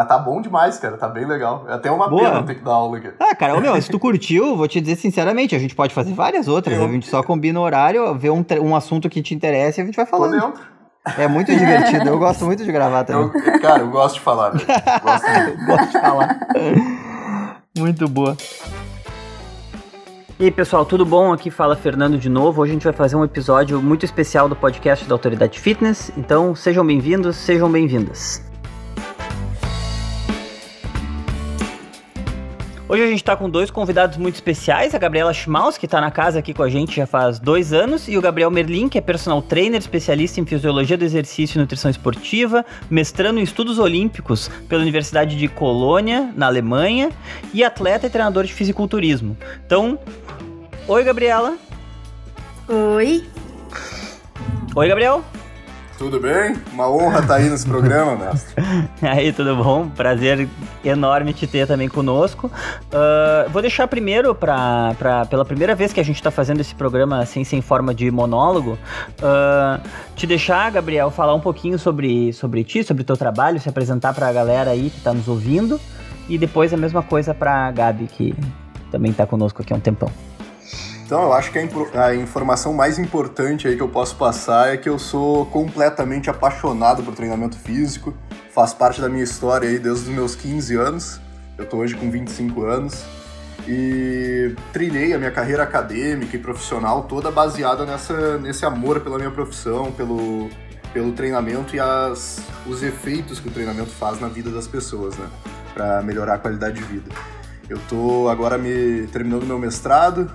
Mas tá bom demais, cara. Tá bem legal. É até uma Boa. pena ter que dar aula aqui. Ah, cara, meu, se tu curtiu, vou te dizer sinceramente, a gente pode fazer várias outras. Eu... A gente só combina o horário, vê um, um assunto que te interessa e a gente vai falando. dentro. É muito divertido. Eu gosto muito de gravar também. Eu, cara, eu gosto de falar. Gosto, gosto de falar. Muito boa. E aí, pessoal, tudo bom? Aqui fala Fernando de novo. Hoje a gente vai fazer um episódio muito especial do podcast da Autoridade Fitness. Então, sejam bem-vindos, sejam bem-vindas. Hoje a gente está com dois convidados muito especiais, a Gabriela Schmaus, que está na casa aqui com a gente já faz dois anos, e o Gabriel Merlin, que é personal trainer, especialista em fisiologia do exercício e nutrição esportiva, mestrando em estudos olímpicos pela Universidade de Colônia, na Alemanha, e atleta e treinador de fisiculturismo. Então, oi Gabriela. Oi. Oi, Gabriel. Tudo bem? Uma honra estar tá aí nesse programa, mestre. aí, tudo bom? Prazer enorme te ter também conosco. Uh, vou deixar primeiro, pra, pra, pela primeira vez que a gente está fazendo esse programa assim, sem forma de monólogo, uh, te deixar, Gabriel, falar um pouquinho sobre, sobre ti, sobre o teu trabalho, se apresentar para a galera aí que está nos ouvindo. E depois a mesma coisa para a Gabi, que também está conosco aqui há um tempão. Então, eu acho que a, a, informação mais importante aí que eu posso passar é que eu sou completamente apaixonado por treinamento físico. Faz parte da minha história aí desde os meus 15 anos. Eu tô hoje com 25 anos. E trilhei a minha carreira acadêmica e profissional toda baseada nessa, nesse amor pela minha profissão, pelo, pelo treinamento e as, os efeitos que o treinamento faz na vida das pessoas, né? Para melhorar a qualidade de vida. Eu tô agora me terminando meu mestrado,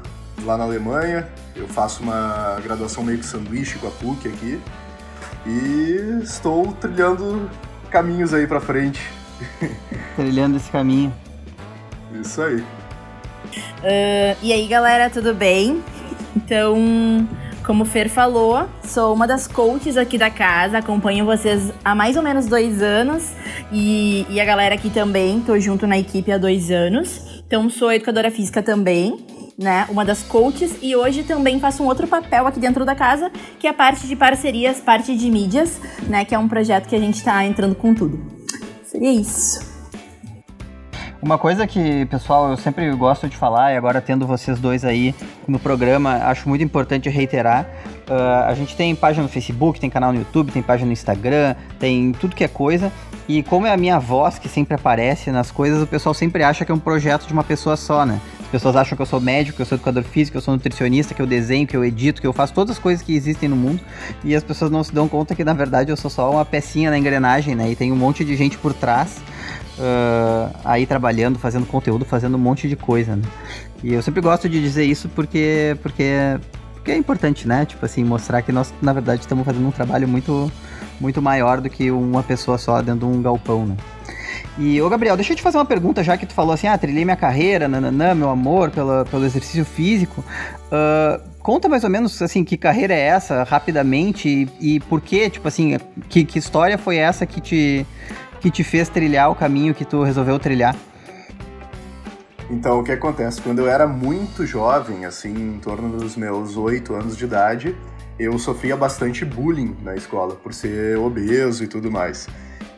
lá na Alemanha. Eu faço uma graduação meio que sanduíche com a PUC aqui. E estou trilhando caminhos aí para frente. Trilhando esse caminho. Isso aí. Uh, e aí, galera, tudo bem? Então, como o Fer falou, sou uma das coaches aqui da casa, acompanho vocês há mais ou menos dois anos e, e a galera aqui também, tô junto na equipe há dois anos. Então, sou educadora física também né? Uma das coaches e hoje também faço um outro papel aqui dentro da casa, que é a parte de parcerias, parte de mídias, né? Que é um projeto que a gente está entrando com tudo. Seria isso. Uma coisa que, pessoal, eu sempre gosto de falar, e agora tendo vocês dois aí no programa, acho muito importante reiterar. Uh, a gente tem página no Facebook, tem canal no YouTube, tem página no Instagram, tem tudo que é coisa. E como é a minha voz que sempre aparece nas coisas, o pessoal sempre acha que é um projeto de uma pessoa só, né? As pessoas acham que eu sou médico, que eu sou educador físico, que eu sou nutricionista, que eu desenho, que eu edito, que eu faço todas as coisas que existem no mundo. E as pessoas não se dão conta que, na verdade, eu sou só uma pecinha na engrenagem, né? E tem um monte de gente por trás uh, aí trabalhando, fazendo conteúdo, fazendo um monte de coisa, né? E eu sempre gosto de dizer isso porque, porque, porque é importante, né? Tipo assim, mostrar que nós, na verdade, estamos fazendo um trabalho muito, muito maior do que uma pessoa só dentro de um galpão, né? E, ô Gabriel, deixa eu te fazer uma pergunta, já que tu falou assim, ah, trilhei minha carreira, nananã, meu amor pelo exercício físico. Uh, conta mais ou menos, assim, que carreira é essa, rapidamente, e, e por quê, tipo assim, que, que história foi essa que te, que te fez trilhar o caminho que tu resolveu trilhar? Então, o que acontece? Quando eu era muito jovem, assim, em torno dos meus oito anos de idade, eu sofria bastante bullying na escola, por ser obeso e tudo mais.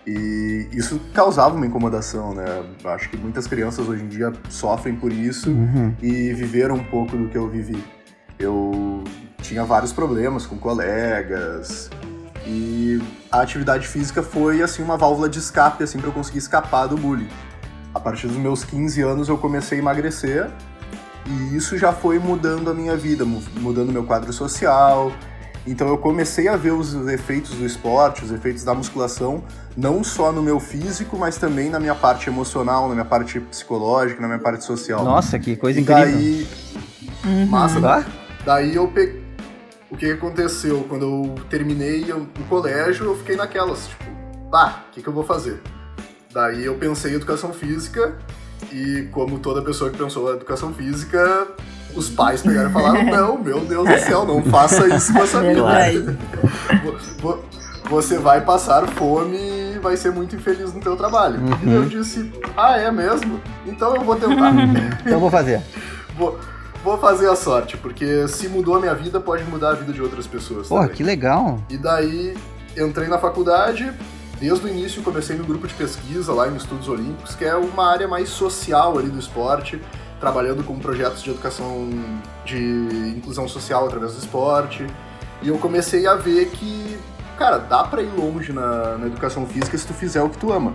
E isso causava uma incomodação, né? Acho que muitas crianças hoje em dia sofrem por isso uhum. e viveram um pouco do que eu vivi. Eu tinha vários problemas com colegas e a atividade física foi assim uma válvula de escape assim para eu conseguir escapar do bullying. A partir dos meus 15 anos eu comecei a emagrecer e isso já foi mudando a minha vida, mudando meu quadro social, então eu comecei a ver os efeitos do esporte, os efeitos da musculação, não só no meu físico, mas também na minha parte emocional, na minha parte psicológica, na minha parte social. Nossa, que coisa e incrível. Daí, uhum. massa, tá? Daí eu peguei. O que aconteceu? Quando eu terminei o colégio, eu fiquei naquelas, tipo, tá, o que, que eu vou fazer? Daí eu pensei em educação física, e como toda pessoa que pensou em educação física, os pais pegaram e falaram: não, meu Deus do céu, não faça isso com essa vida. Você vai passar fome e vai ser muito infeliz no teu trabalho. Uhum. E eu disse: ah, é mesmo? Então eu vou tentar. então eu vou fazer. Vou, vou fazer a sorte, porque se mudou a minha vida, pode mudar a vida de outras pessoas. Pô, que legal. E daí entrei na faculdade, desde o início comecei no grupo de pesquisa lá em Estudos Olímpicos, que é uma área mais social ali do esporte, trabalhando com projetos de educação de inclusão social através do esporte. E eu comecei a ver que, cara, dá para ir longe na, na educação física se tu fizer o que tu ama.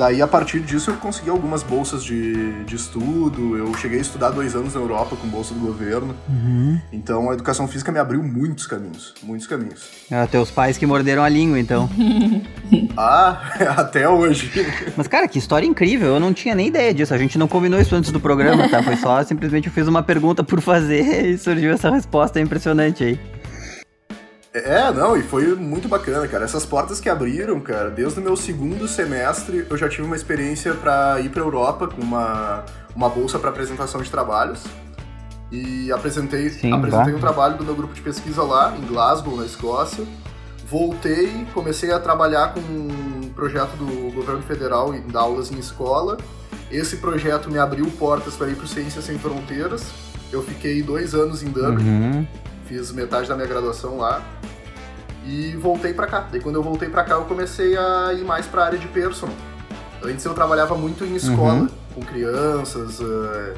Daí, a partir disso, eu consegui algumas bolsas de, de estudo. Eu cheguei a estudar dois anos na Europa com bolsa do governo. Uhum. Então, a educação física me abriu muitos caminhos. Muitos caminhos. Ah, teus pais que morderam a língua, então. ah, até hoje. Mas, cara, que história incrível. Eu não tinha nem ideia disso. A gente não combinou isso antes do programa, tá? Foi só simplesmente eu fiz uma pergunta por fazer e surgiu essa resposta impressionante aí. É, não, e foi muito bacana, cara. Essas portas que abriram, cara, desde o meu segundo semestre eu já tive uma experiência para ir para Europa com uma, uma bolsa para apresentação de trabalhos. E apresentei, Sim, apresentei um trabalho do meu grupo de pesquisa lá, em Glasgow, na Escócia. Voltei, comecei a trabalhar com um projeto do governo federal e dar aulas em escola. Esse projeto me abriu portas para ir para Ciências Sem Fronteiras. Eu fiquei dois anos em Dublin. Uhum fiz metade da minha graduação lá e voltei para cá. Daí quando eu voltei para cá eu comecei a ir mais para a área de personal. Antes eu trabalhava muito em escola, uhum. com crianças, uh,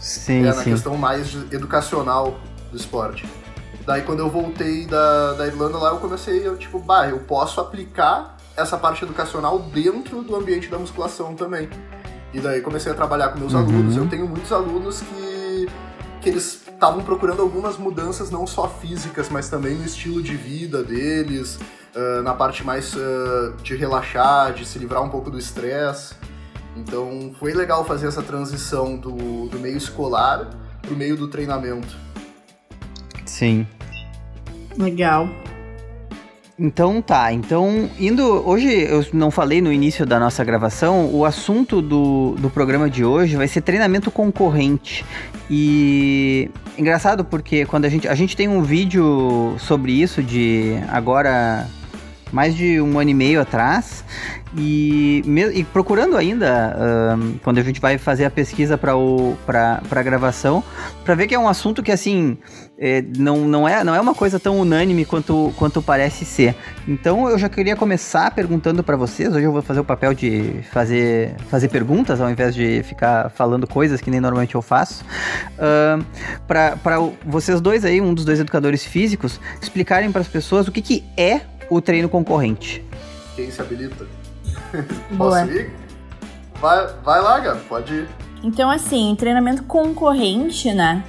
sim, é, na questão mais educacional do esporte. Daí quando eu voltei da, da Irlanda lá, eu comecei, eu, tipo, bah, eu posso aplicar essa parte educacional dentro do ambiente da musculação também. E daí comecei a trabalhar com meus uhum. alunos. Eu tenho muitos alunos que, que eles estavam procurando algumas mudanças não só físicas, mas também no estilo de vida deles, uh, na parte mais uh, de relaxar, de se livrar um pouco do estresse. Então foi legal fazer essa transição do, do meio escolar pro meio do treinamento. Sim. Legal. Então tá, então indo. Hoje eu não falei no início da nossa gravação, o assunto do, do programa de hoje vai ser treinamento concorrente. E engraçado porque quando a gente. A gente tem um vídeo sobre isso de agora mais de um ano e meio atrás. E, e procurando ainda, um, quando a gente vai fazer a pesquisa para a gravação, para ver que é um assunto que, assim, é, não, não, é, não é uma coisa tão unânime quanto, quanto parece ser. Então eu já queria começar perguntando para vocês. Hoje eu vou fazer o papel de fazer, fazer perguntas ao invés de ficar falando coisas que nem normalmente eu faço. Uh, para vocês dois aí, um dos dois educadores físicos, explicarem para as pessoas o que, que é o treino concorrente. Quem se habilita? Posso ir? Vai, vai lá, Gabi, pode ir. Então, assim, treinamento concorrente, né?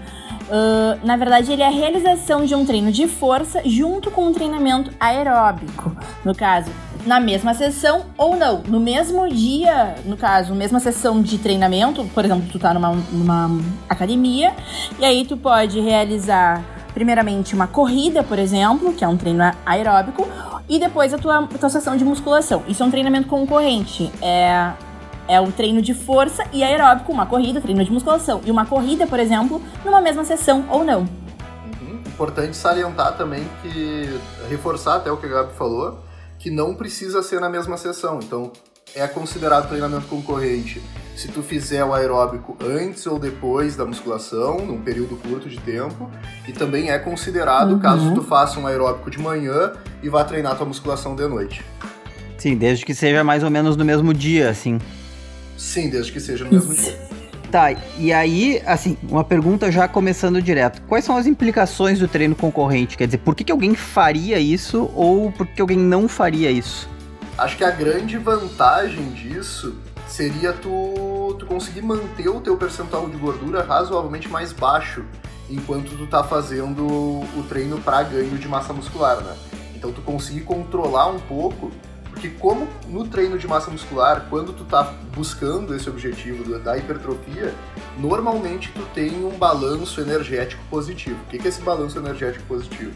Uh, na verdade, ele é a realização de um treino de força junto com um treinamento aeróbico. No caso, na mesma sessão ou não. No mesmo dia, no caso, mesma sessão de treinamento, por exemplo, tu tá numa, numa academia, e aí tu pode realizar primeiramente uma corrida, por exemplo, que é um treino aeróbico, e depois a tua, a tua sessão de musculação. Isso é um treinamento concorrente. É, é um treino de força e aeróbico, uma corrida, treino de musculação. E uma corrida, por exemplo, numa mesma sessão ou não. Uhum. Importante salientar também que, reforçar até o que a Gabi falou, que não precisa ser na mesma sessão. Então, é considerado treinamento concorrente se tu fizer o aeróbico antes ou depois da musculação, num período curto de tempo, e também é considerado uhum. caso tu faça um aeróbico de manhã e vá treinar tua musculação de noite. Sim, desde que seja mais ou menos no mesmo dia, assim. Sim, desde que seja no mesmo dia. Tá, e aí, assim, uma pergunta já começando direto. Quais são as implicações do treino concorrente? Quer dizer, por que, que alguém faria isso ou por que alguém não faria isso? Acho que a grande vantagem disso seria tu, tu conseguir manter o teu percentual de gordura razoavelmente mais baixo enquanto tu tá fazendo o treino para ganho de massa muscular, né? Então tu conseguir controlar um pouco, porque como no treino de massa muscular, quando tu tá buscando esse objetivo da hipertrofia, normalmente tu tem um balanço energético positivo. O que é esse balanço energético positivo?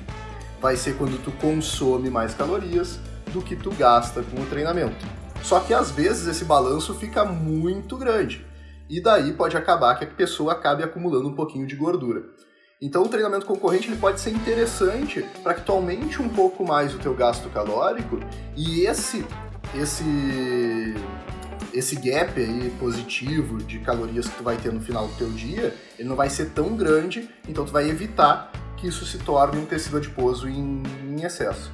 Vai ser quando tu consome mais calorias do que tu gasta com o treinamento. Só que às vezes esse balanço fica muito grande. E daí pode acabar que a pessoa acabe acumulando um pouquinho de gordura. Então o treinamento concorrente ele pode ser interessante para que tu aumente um pouco mais o teu gasto calórico e esse esse esse gap aí positivo de calorias que tu vai ter no final do teu dia, ele não vai ser tão grande, então tu vai evitar que isso se torne um tecido adiposo em, em excesso.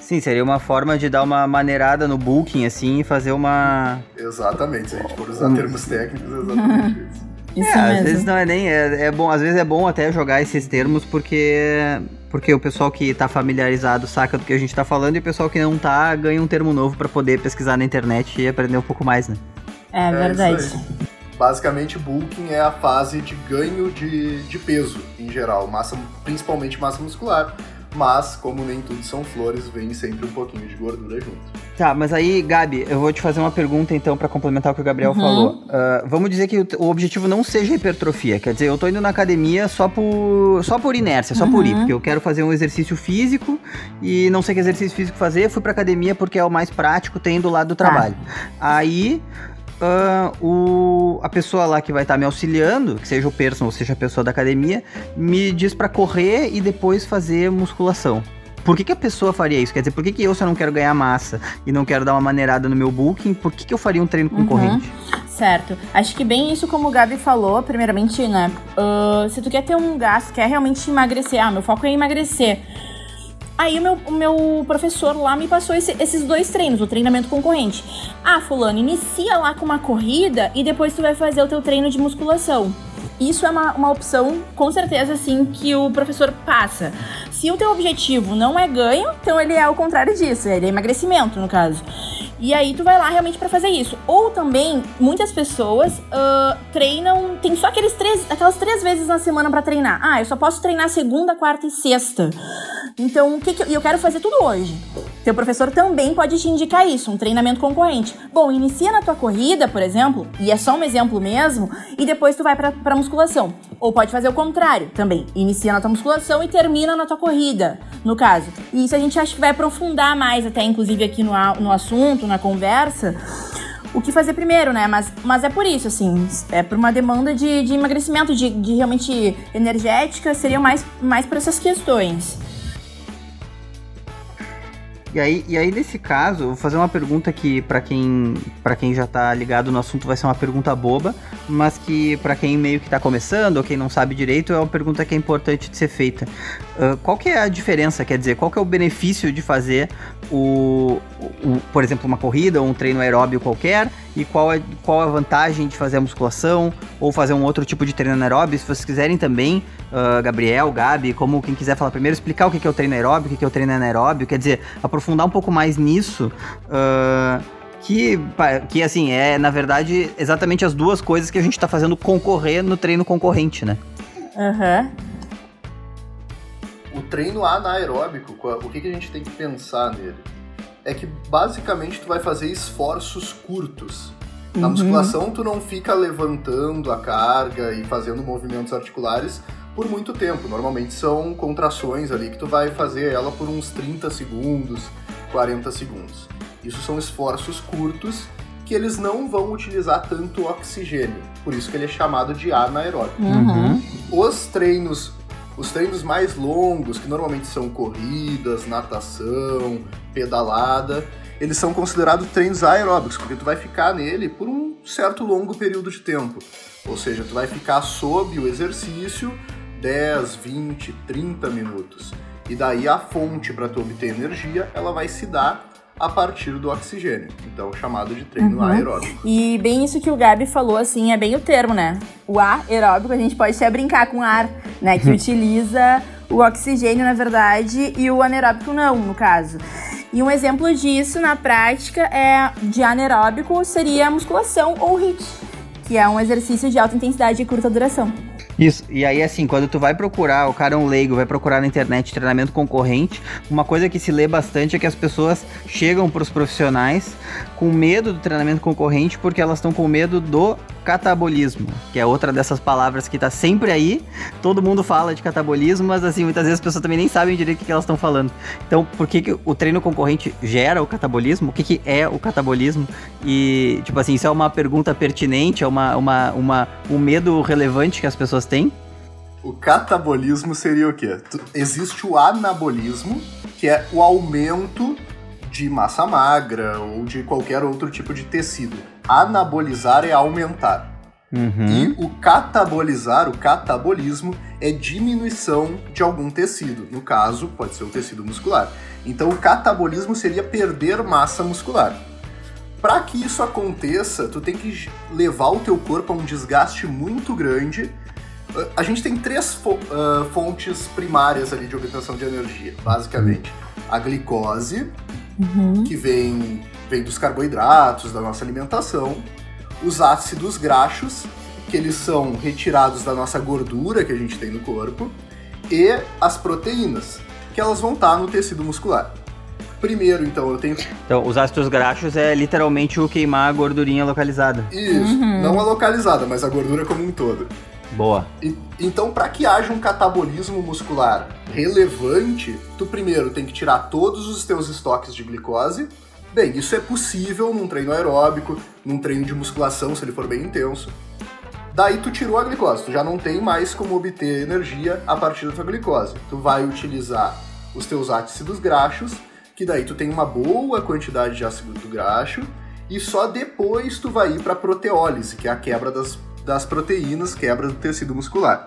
Sim, seria uma forma de dar uma maneirada no booking, assim, e fazer uma. Exatamente, se a gente for usar termos técnicos, exatamente isso. É, às mesmo. vezes não é nem. É, é bom, às vezes é bom até jogar esses termos, porque. Porque o pessoal que tá familiarizado saca do que a gente tá falando e o pessoal que não tá ganha um termo novo pra poder pesquisar na internet e aprender um pouco mais, né? É É verdade. Basicamente, bulking é a fase de ganho de, de peso, em geral, massa, principalmente massa muscular. Mas, como nem tudo são flores, vem sempre um pouquinho de gordura junto. Tá, mas aí, Gabi, eu vou te fazer uma pergunta então pra complementar o que o Gabriel Uhum. falou. Ah, vamos dizer que o, o objetivo não seja hipertrofia, quer dizer, eu tô indo na academia só por só por inércia, só por ir, Uhum. porque eu quero fazer um exercício físico e não sei que exercício físico fazer, fui pra academia porque é o mais prático, tem do lado do Tá. trabalho. Aí ah, o, a pessoa lá que vai estar me auxiliando, que seja o personal ou seja a pessoa da academia, me diz pra correr e depois fazer musculação. Por que, que a pessoa faria isso? Quer dizer, por que, que eu, se eu não quero ganhar massa e não quero dar uma maneirada no meu booking, por que, que eu faria um treino Uhum. concorrente? Certo. Acho que bem isso como o Gabi falou, primeiramente, né? ah, se tu quer ter um gasto, quer realmente emagrecer, ah, meu foco é emagrecer. Aí o meu, o meu professor lá me passou esse- esses dois treinos, o treinamento concorrente. Ah, fulano, inicia lá com uma corrida e depois tu vai fazer o teu treino de musculação. Isso é uma, uma opção, com certeza, assim, que o professor passa. Se o teu objetivo não é ganho, então ele é o contrário disso, ele é emagrecimento, no caso. E aí tu vai lá realmente pra fazer isso. Ou também, muitas pessoas ah, treinam, tem só aqueles três, aquelas três vezes na semana pra treinar. Ah, eu só posso treinar segunda, quarta e sexta. Então, o que, que eu, eu quero fazer tudo hoje. Teu professor também pode te indicar isso, um treinamento concorrente. Bom, inicia na tua corrida, por exemplo, e é só um exemplo mesmo, e depois tu vai pra, pra musculação. Ou pode fazer o contrário também. Inicia na tua musculação e termina na tua corrida, no caso. E isso a gente acha que vai aprofundar mais, até inclusive aqui no, no assunto, na conversa. O que fazer primeiro, né? Mas, mas é por isso, assim, é por uma demanda de, de emagrecimento, de, de realmente energética, seria mais, mais por essas questões. E aí, e aí, nesse caso, vou fazer uma pergunta que, pra quem, pra quem já tá ligado no assunto, vai ser uma pergunta boba, mas que, pra quem meio que tá começando, ou quem não sabe direito, é uma pergunta que é importante de ser feita. Ah, qual que é a diferença, quer dizer, qual que é o benefício de fazer o, o- por exemplo, uma corrida ou um treino aeróbio qualquer, e qual é, qual a vantagem de fazer a musculação, ou fazer um outro tipo de treino anaeróbio, se vocês quiserem também, ah, Gabriel, Gabi, como quem quiser falar primeiro, explicar o que é o treino aeróbio, o que é o treino anaeróbio, quer dizer, aprofundar um pouco mais nisso, ah, que, que assim, é na verdade exatamente as duas coisas que a gente tá fazendo concorrer no treino concorrente, né? Aham. O treino anaeróbico, o que, que a gente tem que pensar nele? É que basicamente tu vai fazer esforços curtos. Na Uhum. musculação tu não fica levantando a carga e fazendo movimentos articulares por muito tempo. Normalmente são contrações ali que tu vai fazer ela por uns 30 segundos, 40 segundos. Isso são esforços curtos que eles não vão utilizar tanto oxigênio. Por isso que ele é chamado de anaeróbico. Uhum. Os treinos, os treinos mais longos, que normalmente são corridas, natação, pedalada, eles são considerados treinos aeróbicos, porque tu vai ficar nele por um certo longo período de tempo. Ou seja, tu vai ficar sob o exercício 10, 20, 30 minutos. E daí a fonte para tu obter energia, ela vai se dar a partir do oxigênio. Então, chamado de treino Uhum. aeróbico. E bem isso que o Gabi falou, assim, é bem o termo, né? O aeróbico, a gente pode até brincar com ar, né? Que utiliza o oxigênio, na verdade, e o anaeróbico não, no caso. E um exemplo disso, na prática, é de anaeróbico seria a musculação ou HIIT, que é um exercício de alta intensidade e curta duração. Isso, e aí assim, quando tu vai procurar, o cara é um leigo, vai procurar na internet treinamento concorrente, uma coisa que se lê bastante é que as pessoas chegam pros profissionais com medo do treinamento concorrente porque elas estão com medo do catabolismo, que é outra dessas palavras que tá sempre aí, todo mundo fala de catabolismo, mas assim, muitas vezes as pessoas também nem sabem direito o que elas estão falando. Então, por que, que o treino concorrente gera o catabolismo? O que, que é o catabolismo? E, tipo assim, isso é uma pergunta pertinente, é uma, uma, uma, um medo relevante que as pessoas têm? O catabolismo seria o quê? Existe o anabolismo, que é o aumento de massa magra ou de qualquer outro tipo de tecido. Anabolizar é aumentar. Uhum. E o catabolizar, o catabolismo, é diminuição de algum tecido. No caso, pode ser o tecido muscular. Então, o catabolismo seria perder massa muscular. Para que isso aconteça, tu tem que levar o teu corpo a um desgaste muito grande. A gente tem três fontes primárias ali de obtenção de energia, basicamente. A glicose, uhum. que vem, vem dos carboidratos, da nossa alimentação os ácidos graxos, que eles são retirados da nossa gordura que a gente tem no corpo, e as proteínas, que elas vão estar no tecido muscular. Primeiro, então, eu tenho. Então, os ácidos graxos é literalmente o queimar a gordurinha localizada. Isso, uhum. não a localizada, mas a gordura como um todo. Boa. E, então, para que haja um catabolismo muscular relevante, tu primeiro tem que tirar todos os teus estoques de glicose, Bem, isso é possível num treino aeróbico, num treino de musculação, se ele for bem intenso. Daí tu tirou a glicose, tu já não tem mais como obter energia a partir da tua glicose. Tu vai utilizar os teus ácidos graxos, que daí tu tem uma boa quantidade de ácido graxo, e só depois tu vai ir para proteólise, que é a quebra das, das proteínas, quebra do tecido muscular.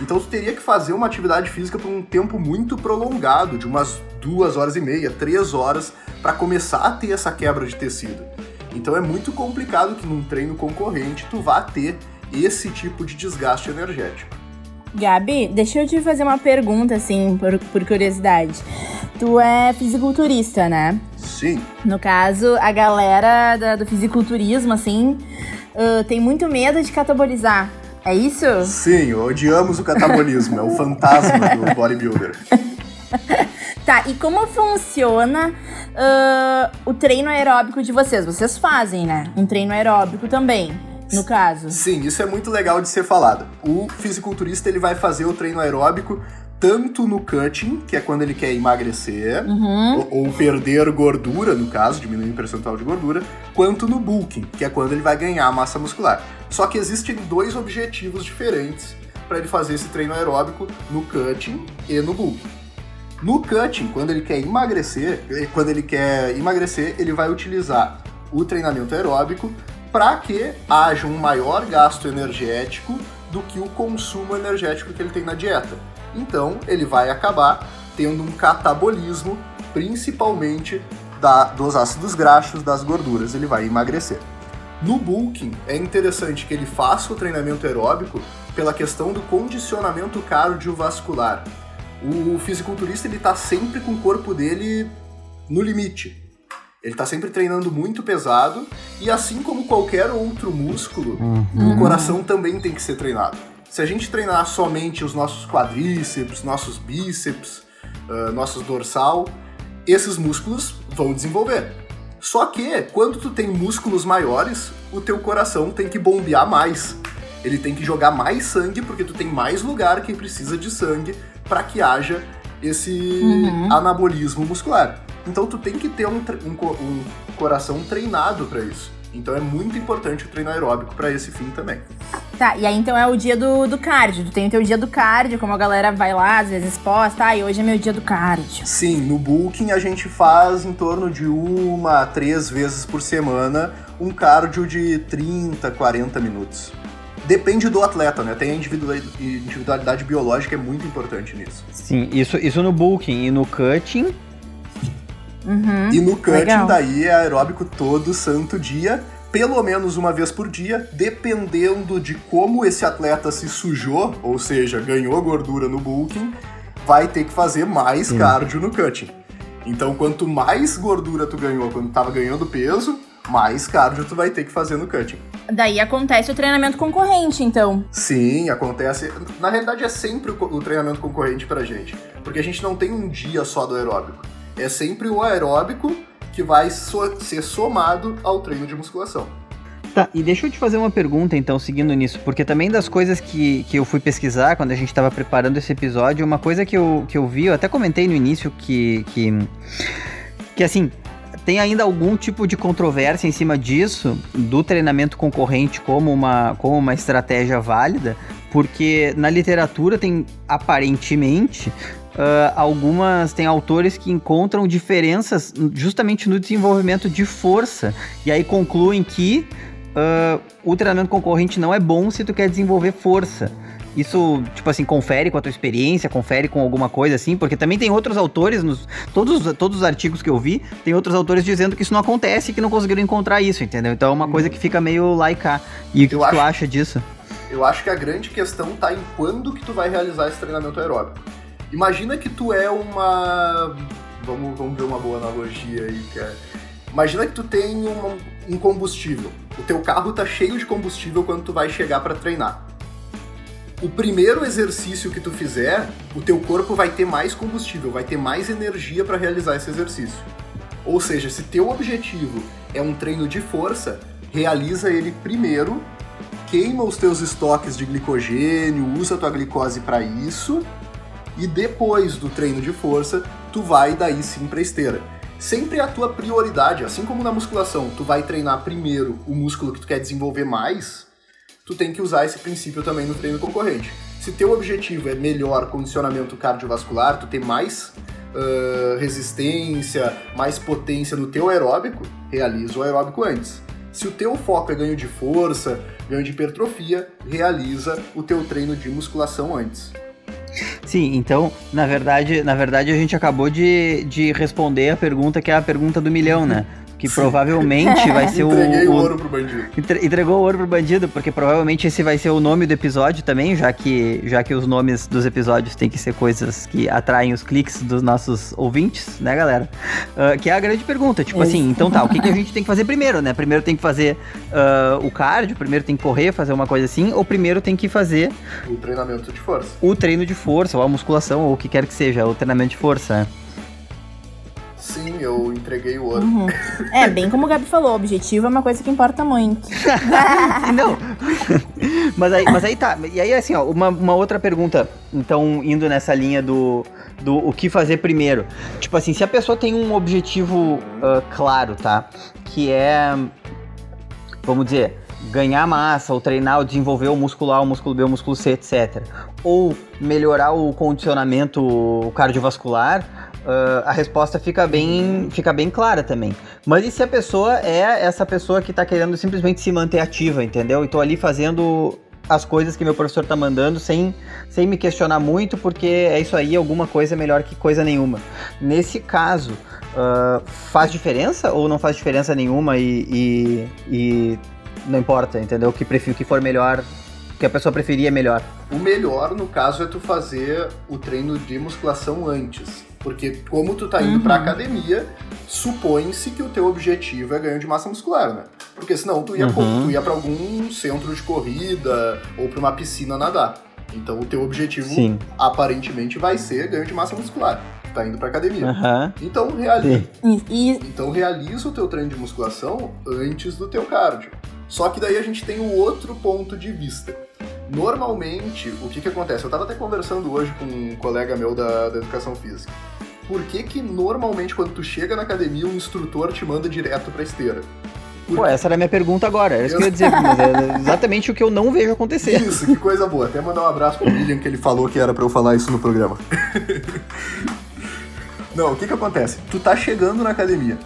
Então tu teria que fazer uma atividade física por um tempo muito prolongado, de umas duas horas e meia, três horas, para começar a ter essa quebra de tecido. Então é muito complicado que num treino concorrente tu vá ter esse tipo de desgaste energético. Gabi, deixa eu te fazer uma pergunta, assim, por, por curiosidade. Tu é fisiculturista, né? Sim. No caso, a galera da, do fisiculturismo, assim, uh, tem muito medo de catabolizar. É isso? Sim, odiamos o catabolismo, é o fantasma do bodybuilder. tá, e como funciona uh, o treino aeróbico de vocês? Vocês fazem, né? Um treino aeróbico também, no caso. Sim, isso é muito legal de ser falado. O fisiculturista ele vai fazer o treino aeróbico tanto no cutting, que é quando ele quer emagrecer, uhum. ou, ou, perder gordura, no caso, diminuir o percentual de gordura, quanto no bulking, que é quando ele vai ganhar massa muscular. Só que existem dois objetivos diferentes para ele fazer esse treino aeróbico no cutting e no bulking. No cutting, quando ele quer emagrecer, eh, quando ele quer emagrecer, ele vai utilizar o treinamento aeróbico para que haja um maior gasto energético do que o consumo energético que ele tem na dieta. Então, ele vai acabar tendo um catabolismo, principalmente da, dos ácidos graxos, das gorduras, ele vai emagrecer. No bulking, é interessante que ele faça o treinamento aeróbico pela questão do condicionamento cardiovascular. O fisiculturista ele está sempre com o corpo dele no limite. Ele está sempre treinando muito pesado e assim como qualquer outro músculo, uhum. o coração também tem que ser treinado. Se a gente treinar somente os nossos quadríceps, nossos bíceps, uh, nossos dorsal, esses músculos vão desenvolver. Só que quando tu tem músculos maiores, o teu coração tem que bombear mais. Ele tem que jogar mais sangue porque tu tem mais lugar que precisa de sangue para que haja esse uhum. anabolismo muscular. Então tu tem que ter um, um, um coração treinado para isso. Então é muito importante o treino aeróbico para esse fim também. Tá, e aí então é o dia do, do cardio. Tu tem o teu dia do cardio, como a galera vai lá, às vezes posta, ah, e hoje é meu dia do cardio. Sim, no Booking a gente faz em torno de uma a três vezes por semana um cardio de 30, 40 minutos. Depende do atleta, né? Tem a individualidade biológica, é muito importante nisso. Sim, isso, isso no bulking e no cutting Uhum, e no cutting legal. daí é aeróbico todo santo dia, pelo menos uma vez por dia, dependendo de como esse atleta se sujou, ou seja, ganhou gordura no bulking, vai ter que fazer mais Sim. cardio no cutting. Então, quanto mais gordura tu ganhou quando tava ganhando peso, mais cardio tu vai ter que fazer no cutting. Daí acontece o treinamento concorrente, então. Sim, acontece. Na realidade, é sempre o treinamento concorrente pra gente. Porque a gente não tem um dia só do aeróbico. É sempre o aeróbico que vai so ser somado ao treino de musculação. Tá, e deixa eu te fazer uma pergunta então, seguindo nisso, porque também das coisas que, que eu fui pesquisar quando a gente estava preparando esse episódio, uma coisa que eu, que eu vi, eu até comentei no início que, que, que assim, tem ainda algum tipo de controvérsia em cima disso, do treinamento concorrente como uma, como uma estratégia válida, porque na literatura tem aparentemente Uh, algumas tem autores que encontram diferenças justamente no desenvolvimento de força e aí concluem que uh, o treinamento concorrente não é bom se tu quer desenvolver força. Isso, tipo assim, confere com a tua experiência, confere com alguma coisa assim, porque também tem outros autores, nos, todos, todos os artigos que eu vi, tem outros autores dizendo que isso não acontece e que não conseguiram encontrar isso, entendeu? Então é uma coisa que fica meio laica. E o que, que tu acha disso? Eu acho que a grande questão tá em quando que tu vai realizar esse treinamento aeróbico. Imagina que tu é uma. Vamos, vamos ver uma boa analogia aí, cara. Imagina que tu tem um, um combustível. O teu carro tá cheio de combustível quando tu vai chegar para treinar o primeiro exercício que tu fizer, o teu corpo vai ter mais combustível, vai ter mais energia para realizar esse exercício. Ou seja, se teu objetivo é um treino de força, realiza ele primeiro, queima os teus estoques de glicogênio, usa a tua glicose para isso, e depois do treino de força, tu vai daí sim para esteira. Sempre a tua prioridade, assim como na musculação, tu vai treinar primeiro o músculo que tu quer desenvolver mais, tu tem que usar esse princípio também no treino concorrente. Se teu objetivo é melhor condicionamento cardiovascular, tu ter mais uh, resistência, mais potência no teu aeróbico, realiza o aeróbico antes. Se o teu foco é ganho de força, ganho de hipertrofia, realiza o teu treino de musculação antes. Sim, então, na verdade, na verdade a gente acabou de, de responder a pergunta que é a pergunta do milhão, né? Que provavelmente vai ser o. Entreguei o ouro pro bandido. Entregou o ouro pro bandido, porque provavelmente esse vai ser o nome do episódio também, já que, já que os nomes dos episódios têm que ser coisas que atraem os cliques dos nossos ouvintes, né, galera? Uh, que é a grande pergunta. Tipo assim, então tá, o que, que a gente tem que fazer primeiro, né? Primeiro tem que fazer uh, o cardio, primeiro tem que correr, fazer uma coisa assim, ou primeiro tem que fazer. O treinamento de força. O treino de força, ou a musculação, ou o que quer que seja, o treinamento de força, né? Sim, eu entreguei o ouro. Uhum. É, bem como o Gabi falou, o objetivo é uma coisa que importa muito. Não. mas, aí, mas aí tá. E aí, assim, ó, uma, uma outra pergunta. Então, indo nessa linha do, do o que fazer primeiro. Tipo assim, se a pessoa tem um objetivo uh, claro, tá? Que é. Vamos dizer ganhar massa, ou treinar, ou desenvolver o músculo A, o músculo B, o músculo C, etc. Ou melhorar o condicionamento cardiovascular, uh, a resposta fica bem, fica bem clara também. Mas e se a pessoa é essa pessoa que está querendo simplesmente se manter ativa, entendeu? E tô ali fazendo as coisas que meu professor tá mandando sem, sem me questionar muito, porque é isso aí, alguma coisa é melhor que coisa nenhuma. Nesse caso, uh, faz diferença ou não faz diferença nenhuma e, e, e não importa, entendeu? O que, prefiro, que for melhor que a pessoa preferia é melhor? O melhor, no caso, é tu fazer o treino de musculação antes. Porque como tu tá indo uhum. pra academia, supõe-se que o teu objetivo é ganho de massa muscular, né? Porque senão tu ia, uhum. tu ia pra algum centro de corrida ou pra uma piscina nadar. Então o teu objetivo Sim. aparentemente vai ser ganho de massa muscular. Tu tá indo pra academia. Uhum. Então realiza. Então realiza o teu treino de musculação antes do teu cardio. Só que daí a gente tem o outro ponto de vista Normalmente, o que que acontece? Eu estava até conversando hoje com um colega meu da, da educação física. Por que que normalmente quando tu chega na academia um instrutor te manda direto pra esteira? Pô, essa era a minha pergunta agora. Era isso que eu ia dizer, mas é exatamente o que eu não vejo acontecer. Isso, que coisa boa. Até mandar um abraço pro William, que ele falou que era para eu falar isso no programa. não, o que que acontece? Tu tá chegando na academia.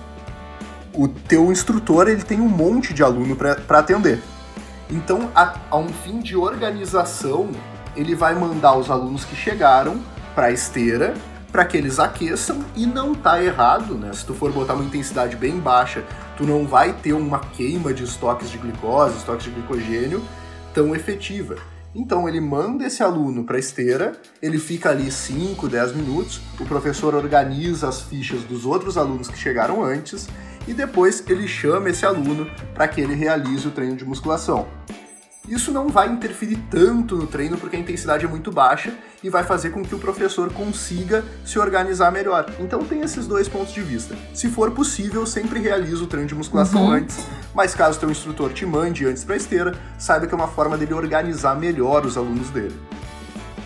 O teu instrutor, ele tem um monte de aluno para atender. Então, a, a um fim de organização, ele vai mandar os alunos que chegaram para a esteira para que eles aqueçam e não tá errado, né? Se tu for botar uma intensidade bem baixa, tu não vai ter uma queima de estoques de glicose, estoques de glicogênio tão efetiva. Então ele manda esse aluno para esteira, ele fica ali 5, 10 minutos, o professor organiza as fichas dos outros alunos que chegaram antes e depois ele chama esse aluno para que ele realize o treino de musculação. Isso não vai interferir tanto no treino porque a intensidade é muito baixa e vai fazer com que o professor consiga se organizar melhor. Então tem esses dois pontos de vista. Se for possível, sempre realize o treino de musculação uhum. antes, mas caso teu instrutor te mande antes para esteira, saiba que é uma forma dele organizar melhor os alunos dele.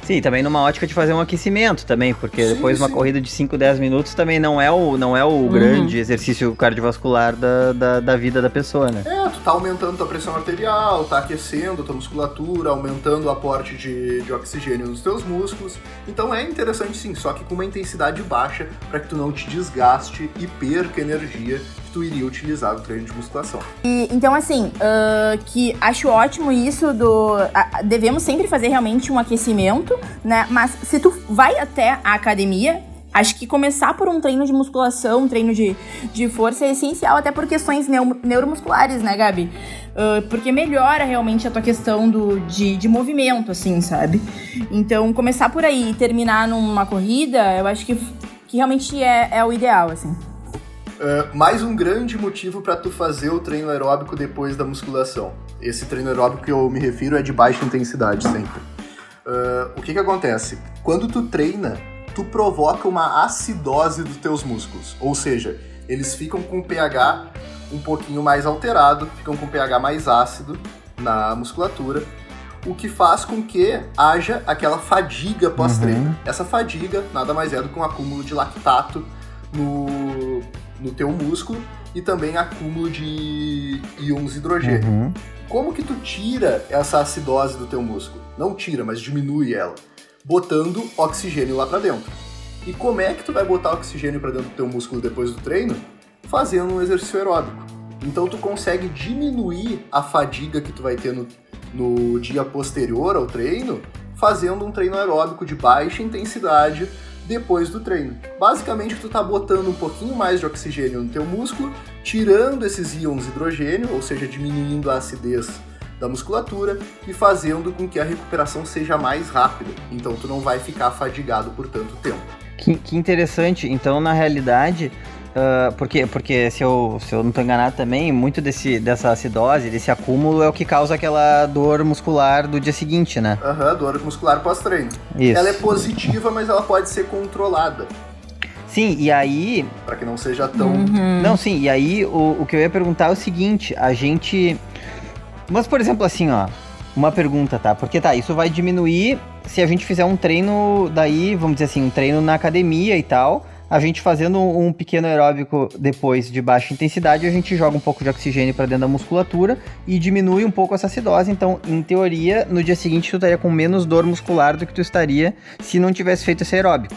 Sim, também numa ótica de fazer um aquecimento também, porque sim, depois sim. uma corrida de 5, 10 minutos também não é o, não é o uhum. grande exercício cardiovascular da, da, da, vida da pessoa, né? É, tu tá aumentando tua pressão arterial, tá aquecendo tua musculatura, aumentando o aporte de, de oxigênio nos teus músculos. Então é interessante sim, só que com uma intensidade baixa para que tu não te desgaste e perca energia que tu iria utilizar no treino de musculação. E, então, assim, uh, que acho ótimo isso do. Uh, devemos sempre fazer realmente um aquecimento, né? Mas se tu vai até a academia, Acho que começar por um treino de musculação, um treino de, de força é essencial, até por questões neuromusculares, né, Gabi? Uh, porque melhora realmente a tua questão do, de, de movimento, assim, sabe? Então, começar por aí e terminar numa corrida, eu acho que, que realmente é, é o ideal, assim. Uh, mais um grande motivo para tu fazer o treino aeróbico depois da musculação. Esse treino aeróbico que eu me refiro é de baixa intensidade sempre. Uh, o que que acontece? Quando tu treina, tu provoca uma acidose dos teus músculos. Ou seja, eles ficam com o pH um pouquinho mais alterado, ficam com o pH mais ácido na musculatura, o que faz com que haja aquela fadiga pós-treino. Uhum. Essa fadiga nada mais é do que um acúmulo de lactato no, no teu músculo e também acúmulo de íons hidrogênio. Uhum. Como que tu tira essa acidose do teu músculo? Não tira, mas diminui ela botando oxigênio lá para dentro. E como é que tu vai botar oxigênio para dentro do teu músculo depois do treino? Fazendo um exercício aeróbico. Então tu consegue diminuir a fadiga que tu vai ter no, no dia posterior ao treino, fazendo um treino aeróbico de baixa intensidade depois do treino. Basicamente, tu tá botando um pouquinho mais de oxigênio no teu músculo, tirando esses íons hidrogênio, ou seja, diminuindo a acidez da musculatura e fazendo com que a recuperação seja mais rápida. Então tu não vai ficar fadigado por tanto tempo. Que, que interessante. Então, na realidade, uh, porque, porque se, eu, se eu não estou enganado também, muito desse, dessa acidose, desse acúmulo é o que causa aquela dor muscular do dia seguinte, né? Aham, uhum, dor muscular pós-treino. Ela é positiva, mas ela pode ser controlada. Sim, e aí. Para que não seja tão. Uhum. Não, sim, e aí o, o que eu ia perguntar é o seguinte: a gente mas, por exemplo, assim, ó, uma pergunta, tá? Porque tá, isso vai diminuir se a gente fizer um treino daí, vamos dizer assim, um treino na academia e tal. A gente fazendo um pequeno aeróbico depois de baixa intensidade, a gente joga um pouco de oxigênio para dentro da musculatura e diminui um pouco essa acidose. Então, em teoria, no dia seguinte tu estaria com menos dor muscular do que tu estaria se não tivesse feito esse aeróbico.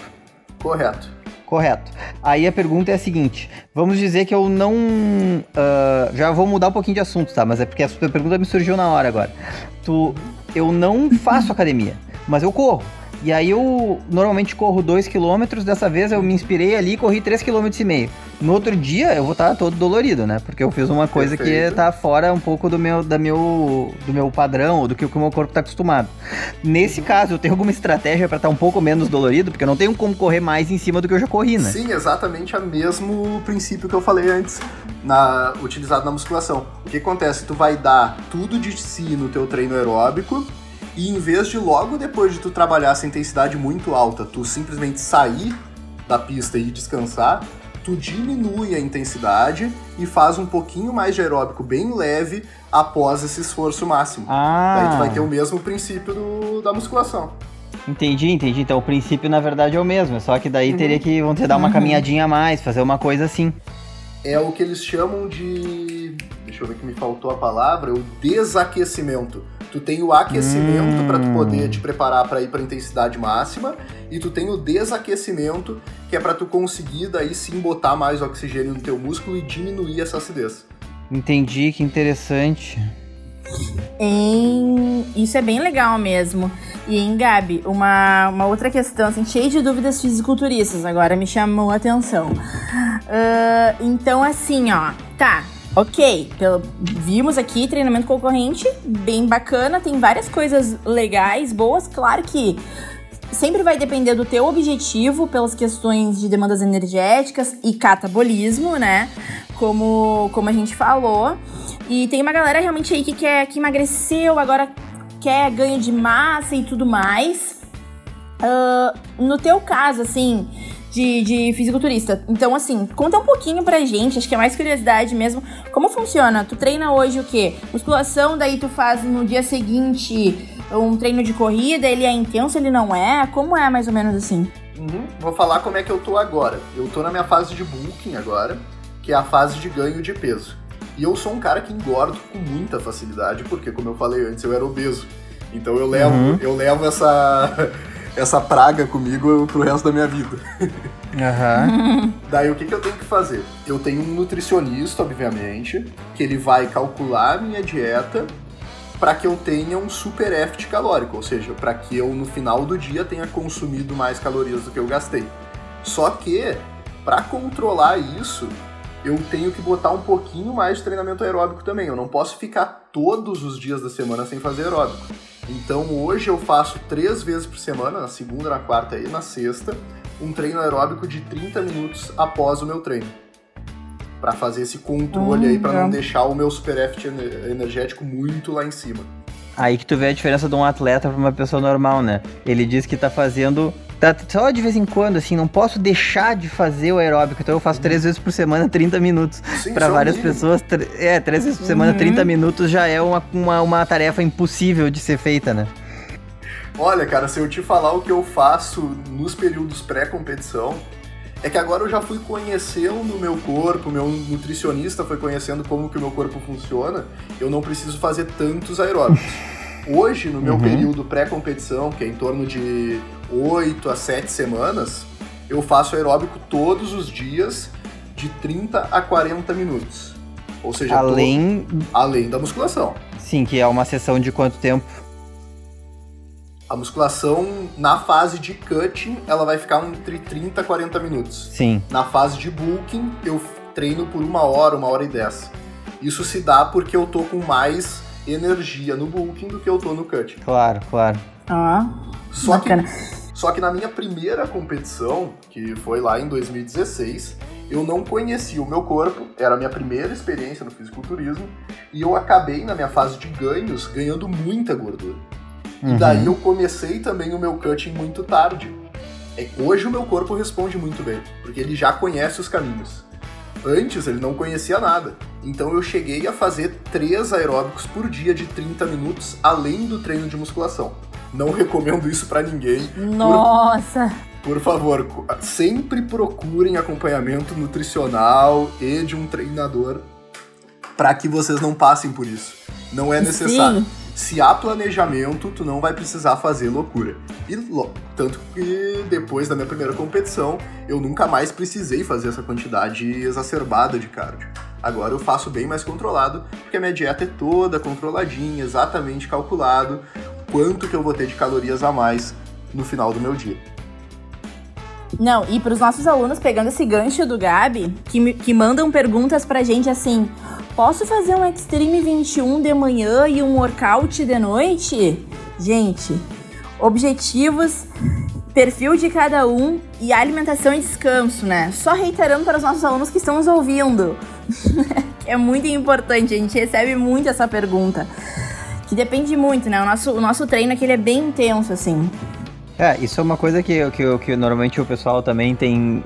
Correto. Correto. Aí a pergunta é a seguinte: vamos dizer que eu não. Uh, já vou mudar um pouquinho de assunto, tá? Mas é porque a pergunta me surgiu na hora agora. Tu, eu não faço academia, mas eu corro. E aí eu normalmente corro 2 km, dessa vez eu me inspirei ali e corri 3,5 km. No outro dia eu vou estar todo dolorido, né? Porque eu fiz uma coisa Perfeito. que tá fora um pouco do meu, da meu, do meu padrão, ou do que o meu corpo tá acostumado. Nesse caso, eu tenho alguma estratégia para estar um pouco menos dolorido, porque eu não tenho como correr mais em cima do que eu já corri, né? Sim, exatamente o mesmo princípio que eu falei antes, na, utilizado na musculação. O que acontece? Tu vai dar tudo de si no teu treino aeróbico, e em vez de logo depois de tu trabalhar essa intensidade muito alta, tu simplesmente sair da pista e descansar, tu diminui a intensidade e faz um pouquinho mais de aeróbico bem leve após esse esforço máximo. Ah. Daí tu vai ter o mesmo princípio do, da musculação. Entendi, entendi. Então o princípio na verdade é o mesmo, só que daí uhum. teria que vão ter dar uma uhum. caminhadinha a mais, fazer uma coisa assim. É o que eles chamam de, deixa eu ver que me faltou a palavra, o desaquecimento. Tu tem o aquecimento hum. para tu poder te preparar para ir para intensidade máxima e tu tem o desaquecimento que é para tu conseguir daí sim botar mais oxigênio no teu músculo e diminuir essa acidez. Entendi, que interessante. Em... Isso é bem legal mesmo. E em Gabi, uma, uma outra questão, assim, cheia de dúvidas fisiculturistas agora me chamou a atenção. Uh, então, assim, ó, tá, Ok, pelo, vimos aqui treinamento concorrente, bem bacana, tem várias coisas legais, boas. Claro que sempre vai depender do teu objetivo pelas questões de demandas energéticas e catabolismo, né? Como, como a gente falou. E tem uma galera realmente aí que quer que emagreceu, agora quer ganho de massa e tudo mais. Uh, no teu caso, assim, de, de fisiculturista. Então, assim, conta um pouquinho pra gente, acho que é mais curiosidade mesmo. Como funciona? Tu treina hoje o quê? Musculação, daí tu faz no dia seguinte um treino de corrida, ele é intenso, ele não é? Como é mais ou menos assim? Uhum. Vou falar como é que eu tô agora. Eu tô na minha fase de bulking agora, que é a fase de ganho de peso. E eu sou um cara que engordo com muita facilidade, porque como eu falei antes, eu era obeso. Então eu levo, uhum. eu levo essa essa praga comigo pro resto da minha vida. Uhum. Daí o que, que eu tenho que fazer? Eu tenho um nutricionista, obviamente, que ele vai calcular a minha dieta para que eu tenha um super déficit calórico, ou seja, para que eu no final do dia tenha consumido mais calorias do que eu gastei. Só que para controlar isso, eu tenho que botar um pouquinho mais de treinamento aeróbico também. Eu não posso ficar todos os dias da semana sem fazer aeróbico. Então hoje eu faço três vezes por semana, na segunda, na quarta e na sexta, um treino aeróbico de 30 minutos após o meu treino. Para fazer esse controle aí, para não deixar o meu super effort energético muito lá em cima. Aí que tu vê a diferença de um atleta para uma pessoa normal, né? Ele diz que tá fazendo Tá, só de vez em quando, assim, não posso deixar de fazer o aeróbico. Então eu faço uhum. três vezes por semana 30 minutos. Para várias pessoas, é, três vezes por semana, uhum. 30 minutos já é uma, uma, uma tarefa impossível de ser feita, né? Olha, cara, se eu te falar o que eu faço nos períodos pré-competição, é que agora eu já fui conhecendo o meu corpo, meu nutricionista foi conhecendo como que o meu corpo funciona, eu não preciso fazer tantos aeróbicos. Hoje, no meu uhum. período pré-competição, que é em torno de 8 a 7 semanas, eu faço aeróbico todos os dias de 30 a 40 minutos. Ou seja, além além da musculação. Sim, que é uma sessão de quanto tempo? A musculação na fase de cutting, ela vai ficar entre 30 a 40 minutos. Sim. Na fase de bulking, eu treino por uma hora, uma hora e dez. Isso se dá porque eu tô com mais energia no bulking do que eu tô no cutting. Claro, claro. Ah, só bacana. que só que na minha primeira competição, que foi lá em 2016, eu não conhecia o meu corpo, era a minha primeira experiência no fisiculturismo, e eu acabei na minha fase de ganhos ganhando muita gordura. Uhum. E daí eu comecei também o meu cutting muito tarde. É, hoje o meu corpo responde muito bem, porque ele já conhece os caminhos. Antes ele não conhecia nada. Então eu cheguei a fazer três aeróbicos por dia de 30 minutos, além do treino de musculação. Não recomendo isso para ninguém. Nossa! Por, por favor, sempre procurem acompanhamento nutricional e de um treinador para que vocês não passem por isso. Não é necessário. Sim. Se há planejamento, tu não vai precisar fazer loucura. E tanto que depois da minha primeira competição, eu nunca mais precisei fazer essa quantidade exacerbada de cardio. Agora eu faço bem mais controlado, porque a minha dieta é toda controladinha, exatamente calculado quanto que eu vou ter de calorias a mais no final do meu dia. Não, e para os nossos alunos, pegando esse gancho do Gabi, que, que mandam perguntas pra gente assim: posso fazer um Extreme 21 de manhã e um workout de noite? Gente, objetivos, perfil de cada um e alimentação e descanso, né? Só reiterando para os nossos alunos que estão nos ouvindo. é muito importante, a gente recebe muito essa pergunta que depende muito, né? O nosso, o nosso treino aqui é bem intenso, assim. É, isso é uma coisa que, que, que normalmente o pessoal também tem.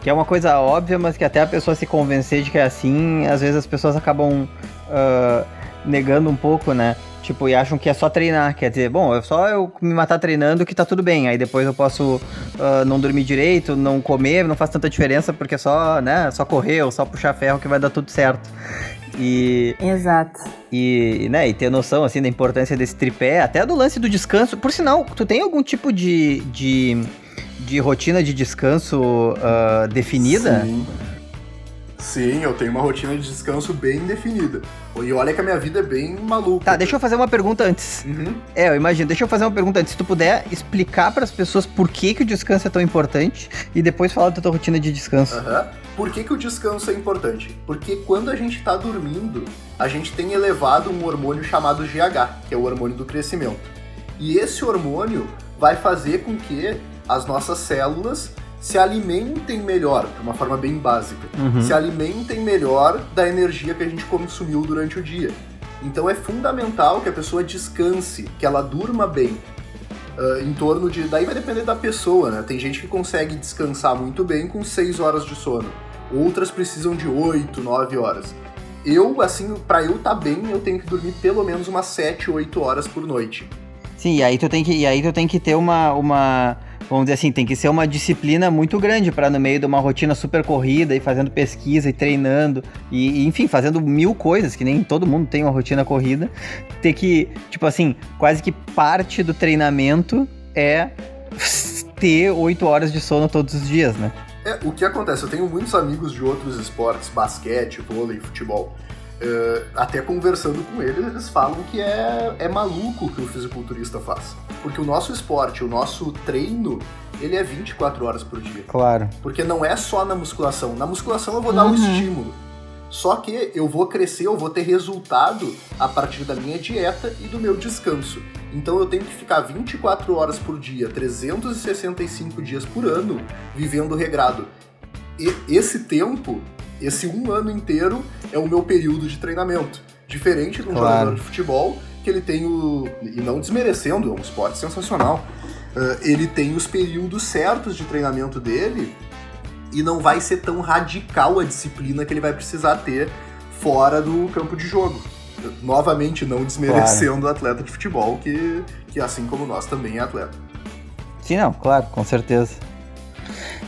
Que é uma coisa óbvia, mas que até a pessoa se convencer de que é assim, às vezes as pessoas acabam uh, negando um pouco, né? Tipo, e acham que é só treinar. Quer dizer, bom, é só eu me matar treinando que tá tudo bem. Aí depois eu posso uh, não dormir direito, não comer, não faz tanta diferença, porque é só, né, só correr ou só puxar ferro que vai dar tudo certo. E. Exato. E, né, e ter noção, assim, da importância desse tripé, até do lance do descanso. Por sinal, tu tem algum tipo de. de, de rotina de descanso uh, definida? Sim. Sim, eu tenho uma rotina de descanso bem definida. E olha que a minha vida é bem maluca. Tá, deixa eu fazer uma pergunta antes. Uhum. É, eu imagino. Deixa eu fazer uma pergunta antes. Se tu puder explicar para as pessoas por que, que o descanso é tão importante e depois falar da tua rotina de descanso. Uhum. Por que, que o descanso é importante? Porque quando a gente está dormindo, a gente tem elevado um hormônio chamado GH, que é o hormônio do crescimento. E esse hormônio vai fazer com que as nossas células se alimentem melhor, de uma forma bem básica, uhum. se alimentem melhor da energia que a gente consumiu durante o dia. Então é fundamental que a pessoa descanse, que ela durma bem. Uh, em torno de. Daí vai depender da pessoa, né? Tem gente que consegue descansar muito bem com 6 horas de sono. Outras precisam de 8, 9 horas. Eu, assim, para eu estar tá bem, eu tenho que dormir pelo menos umas 7, 8 horas por noite. Sim, e aí tu tem que, e aí tu tem que ter uma, uma vamos dizer assim, tem que ser uma disciplina muito grande para no meio de uma rotina super corrida e fazendo pesquisa e treinando e, enfim, fazendo mil coisas que nem todo mundo tem uma rotina corrida, ter que, tipo assim, quase que parte do treinamento é ter oito horas de sono todos os dias, né? É, o que acontece? Eu tenho muitos amigos de outros esportes, basquete, vôlei, futebol. Uh, até conversando com eles, eles falam que é, é maluco o que o fisiculturista faz. Porque o nosso esporte, o nosso treino, ele é 24 horas por dia. Claro. Porque não é só na musculação. Na musculação eu vou dar o uhum. estímulo. Só que eu vou crescer, eu vou ter resultado a partir da minha dieta e do meu descanso. Então eu tenho que ficar 24 horas por dia, 365 dias por ano, vivendo regrado. E esse tempo esse um ano inteiro é o meu período de treinamento. Diferente de um claro. jogador de futebol, que ele tem o. E não desmerecendo, é um esporte sensacional. Uh, ele tem os períodos certos de treinamento dele e não vai ser tão radical a disciplina que ele vai precisar ter fora do campo de jogo. Novamente, não desmerecendo claro. o atleta de futebol, que, que assim como nós também é atleta. Sim, não, claro, com certeza.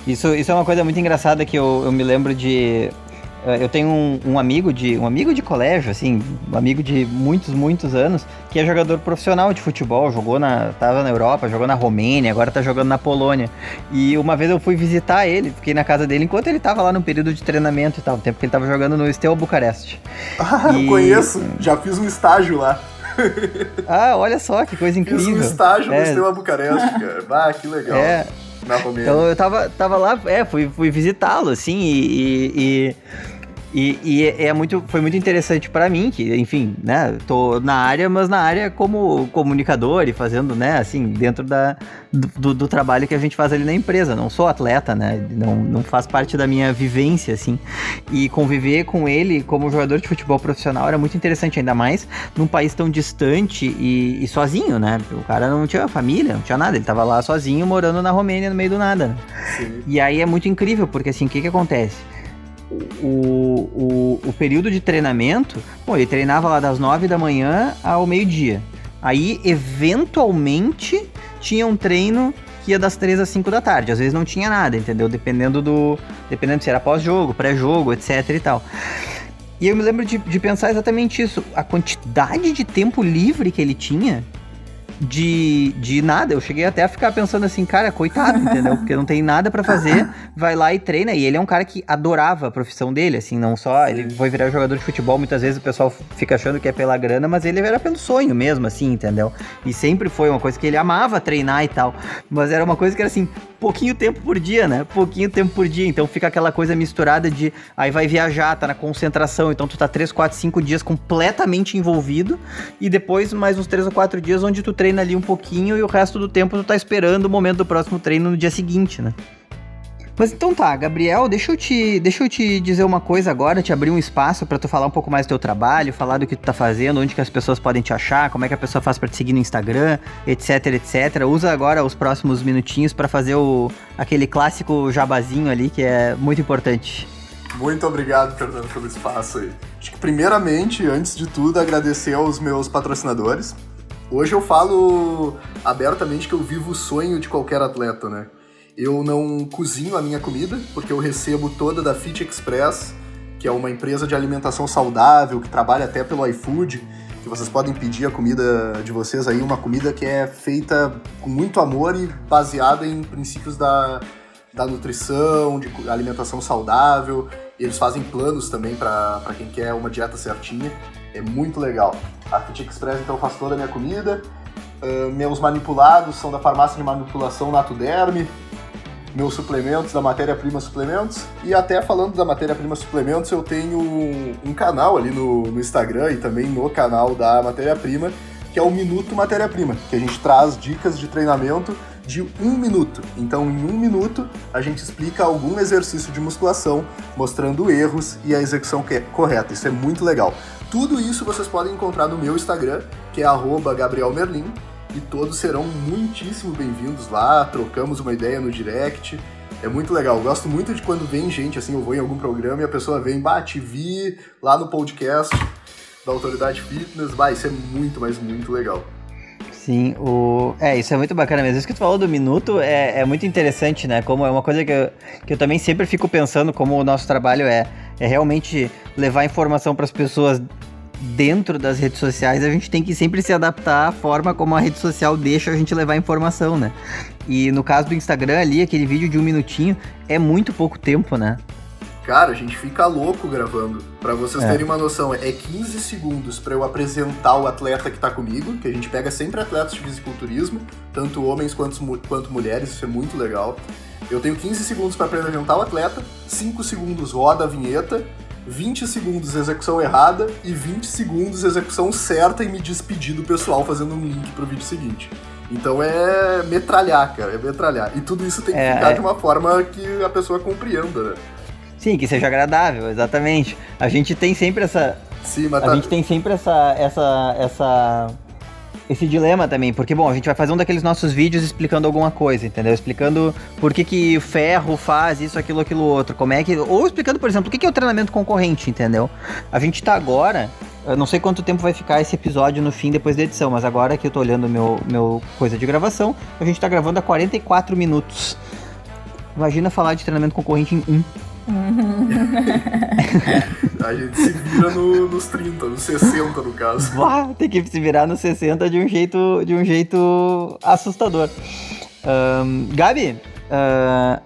Isso, isso é uma coisa muito engraçada que eu, eu me lembro de. Eh, eu tenho um, um, amigo de um amigo de colégio, assim, um amigo de muitos, muitos anos, que é jogador profissional de futebol, jogou na. tava na Europa, jogou na Romênia, agora tá jogando na Polônia. E uma vez eu fui visitar ele, fiquei na casa dele enquanto ele tava lá no período de treinamento e tal, o tempo que ele tava jogando no Steaua Bucareste. Ah, e... conheço, já fiz um estágio lá. ah, olha só que coisa incrível. Fiz um estágio é. no Steaua Bucareste, cara. Ah, que legal. É na Romênia. Então eu tava, tava lá, é, fui, fui visitá-lo, assim, e, e, e, e, é muito, foi muito interessante para mim, que, enfim, né, tô na área, mas na área como comunicador e fazendo, né, assim, dentro da, do, do trabalho que a gente faz ali na empresa. Não sou atleta, né, não, não faz parte da minha vivência, assim. E conviver com ele como jogador de futebol profissional era muito interessante, ainda mais num país tão distante e, e sozinho, né? O cara não tinha família, não tinha nada, ele tava lá sozinho, morando na Romênia, no meio do nada. Sim. E aí é muito incrível, porque assim, o que que acontece? O, o, o período de treinamento, pô, ele treinava lá das 9 da manhã ao meio-dia. Aí, eventualmente, tinha um treino que ia das 3 às 5 da tarde. Às vezes não tinha nada, entendeu? Dependendo do. Dependendo se era pós-jogo, pré-jogo, etc e tal. E eu me lembro de, de pensar exatamente isso. A quantidade de tempo livre que ele tinha de, de nada. Eu cheguei até a ficar pensando assim, cara, coitado, entendeu? Porque não tem nada para fazer, vai lá e treina. E ele é um cara que adorava a profissão dele, assim, não só. Ele foi virar jogador de futebol, muitas vezes o pessoal fica achando que é pela grana, mas ele era pelo sonho mesmo, assim, entendeu? E sempre foi uma coisa que ele amava treinar e tal. Mas era uma coisa que era assim, pouquinho tempo por dia, né? Pouquinho tempo por dia. Então fica aquela coisa misturada de aí vai viajar, tá na concentração, então tu tá 3, 4, 5 dias completamente envolvido e depois mais uns 3 ou 4 dias onde tu treina ali um pouquinho e o resto do tempo tu tá esperando o momento do próximo treino no dia seguinte, né? Mas então tá, Gabriel, deixa eu te, deixa eu te dizer uma coisa agora, te abrir um espaço para tu falar um pouco mais do teu trabalho, falar do que tu tá fazendo, onde que as pessoas podem te achar, como é que a pessoa faz para te seguir no Instagram, etc, etc. Usa agora os próximos minutinhos para fazer o aquele clássico jabazinho ali que é muito importante. Muito obrigado, Fernando, pelo espaço aí. Acho que primeiramente, antes de tudo, agradecer aos meus patrocinadores. Hoje eu falo abertamente que eu vivo o sonho de qualquer atleta, né? Eu não cozinho a minha comida, porque eu recebo toda da Fit Express, que é uma empresa de alimentação saudável, que trabalha até pelo iFood, que vocês podem pedir a comida de vocês aí, uma comida que é feita com muito amor e baseada em princípios da, da nutrição, de alimentação saudável. Eles fazem planos também para quem quer uma dieta certinha. É muito legal. A Fit Express então faz toda a minha comida. Uh, meus manipulados são da farmácia de manipulação Natuderme meus suplementos da matéria-prima suplementos. E até falando da matéria-prima suplementos, eu tenho um, canal ali no, no, Instagram e também no canal da matéria-prima, que é o Minuto Matéria-Prima, que a gente traz dicas de treinamento de um minuto. Então, em um minuto, a gente explica algum exercício de musculação, mostrando erros e a execução é correta. Isso é muito legal. Tudo isso vocês podem encontrar no meu Instagram, que é @gabrielmerlin e todos serão muitíssimo bem-vindos lá. Trocamos uma ideia no direct. É muito legal. Eu gosto muito de quando vem gente, assim, eu vou em algum programa e a pessoa vem, bate, vi lá no podcast da Autoridade Fitness. Vai, isso é muito, mas muito legal. Sim, o... é, isso é muito bacana mesmo. Isso que tu falou do minuto é, é muito interessante, né? Como é uma coisa que eu, que eu também sempre fico pensando como o nosso trabalho é, é realmente levar informação para as pessoas dentro das redes sociais, a gente tem que sempre se adaptar à forma como a rede social deixa a gente levar informação, né? E no caso do Instagram ali, aquele vídeo de um minutinho é muito pouco tempo, né? Cara, a gente fica louco gravando. Para vocês é. terem uma noção, é 15 segundos para eu apresentar o atleta que tá comigo, que a gente pega sempre atletas de fisiculturismo, tanto homens quanto, quanto mulheres, isso é muito legal. Eu tenho 15 segundos para apresentar o atleta, 5 segundos roda a vinheta, 20 segundos execução errada e 20 segundos execução certa e me despedir do pessoal fazendo um link pro vídeo seguinte. Então é metralhar, cara, é metralhar. E tudo isso tem que é, ficar é... de uma forma que a pessoa compreenda, né? Sim, que seja agradável, exatamente. A gente tem sempre essa. Sim, mas a tá... gente tem sempre essa, essa, essa esse dilema também, porque, bom, a gente vai fazer um daqueles nossos vídeos explicando alguma coisa, entendeu? Explicando por que que o ferro faz isso, aquilo, aquilo outro, como é que... Ou explicando, por exemplo, o que que é o treinamento concorrente, entendeu? A gente tá agora... Eu não sei quanto tempo vai ficar esse episódio no fim, depois da edição, mas agora que eu tô olhando meu, meu coisa de gravação, a gente tá gravando a 44 minutos. Imagina falar de treinamento concorrente em um. a gente se vira no, nos 30, nos 60 no caso. tem que se virar nos 60 de um jeito, de um jeito assustador. Um, Gabi, uh,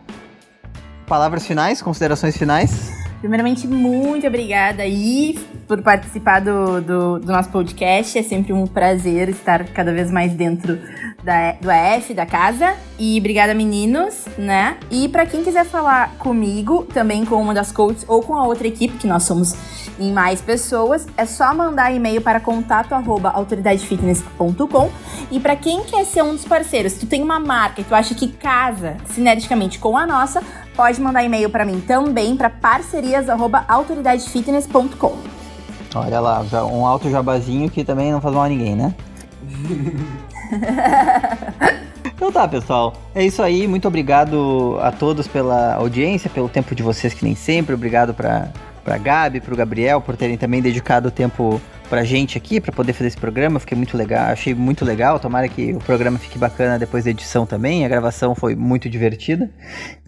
palavras finais, considerações finais? Primeiramente, muito obrigada aí por participar do, do, do, nosso podcast. É sempre um prazer estar cada vez mais dentro da, do AF, da casa. E obrigada, meninos, né? E para quem quiser falar comigo, também com uma das coaches ou com a outra equipe, que nós somos em mais pessoas, é só mandar e-mail para contato@autoridadefitness.com. E para quem quer ser um dos parceiros, tu tem uma marca e tu acha que casa sinergicamente com a nossa, pode mandar e-mail para mim também para parcerias@autoridadefitness.com. Olha lá, um alto jabazinho que também não faz mal a ninguém, né? Então tá, pessoal. É isso aí. Muito obrigado a todos pela audiência, pelo tempo de vocês que nem sempre. Obrigado pra, pra Gabi, pro Gabriel, por terem também dedicado o tempo pra gente aqui, para poder fazer esse programa. Fiquei muito legal, achei muito legal. Tomara que o programa fique bacana depois da edição também. A gravação foi muito divertida.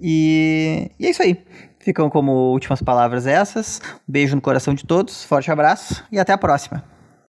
E, e é isso aí. Ficam como últimas palavras essas. Beijo no coração de todos, forte abraço e até a próxima.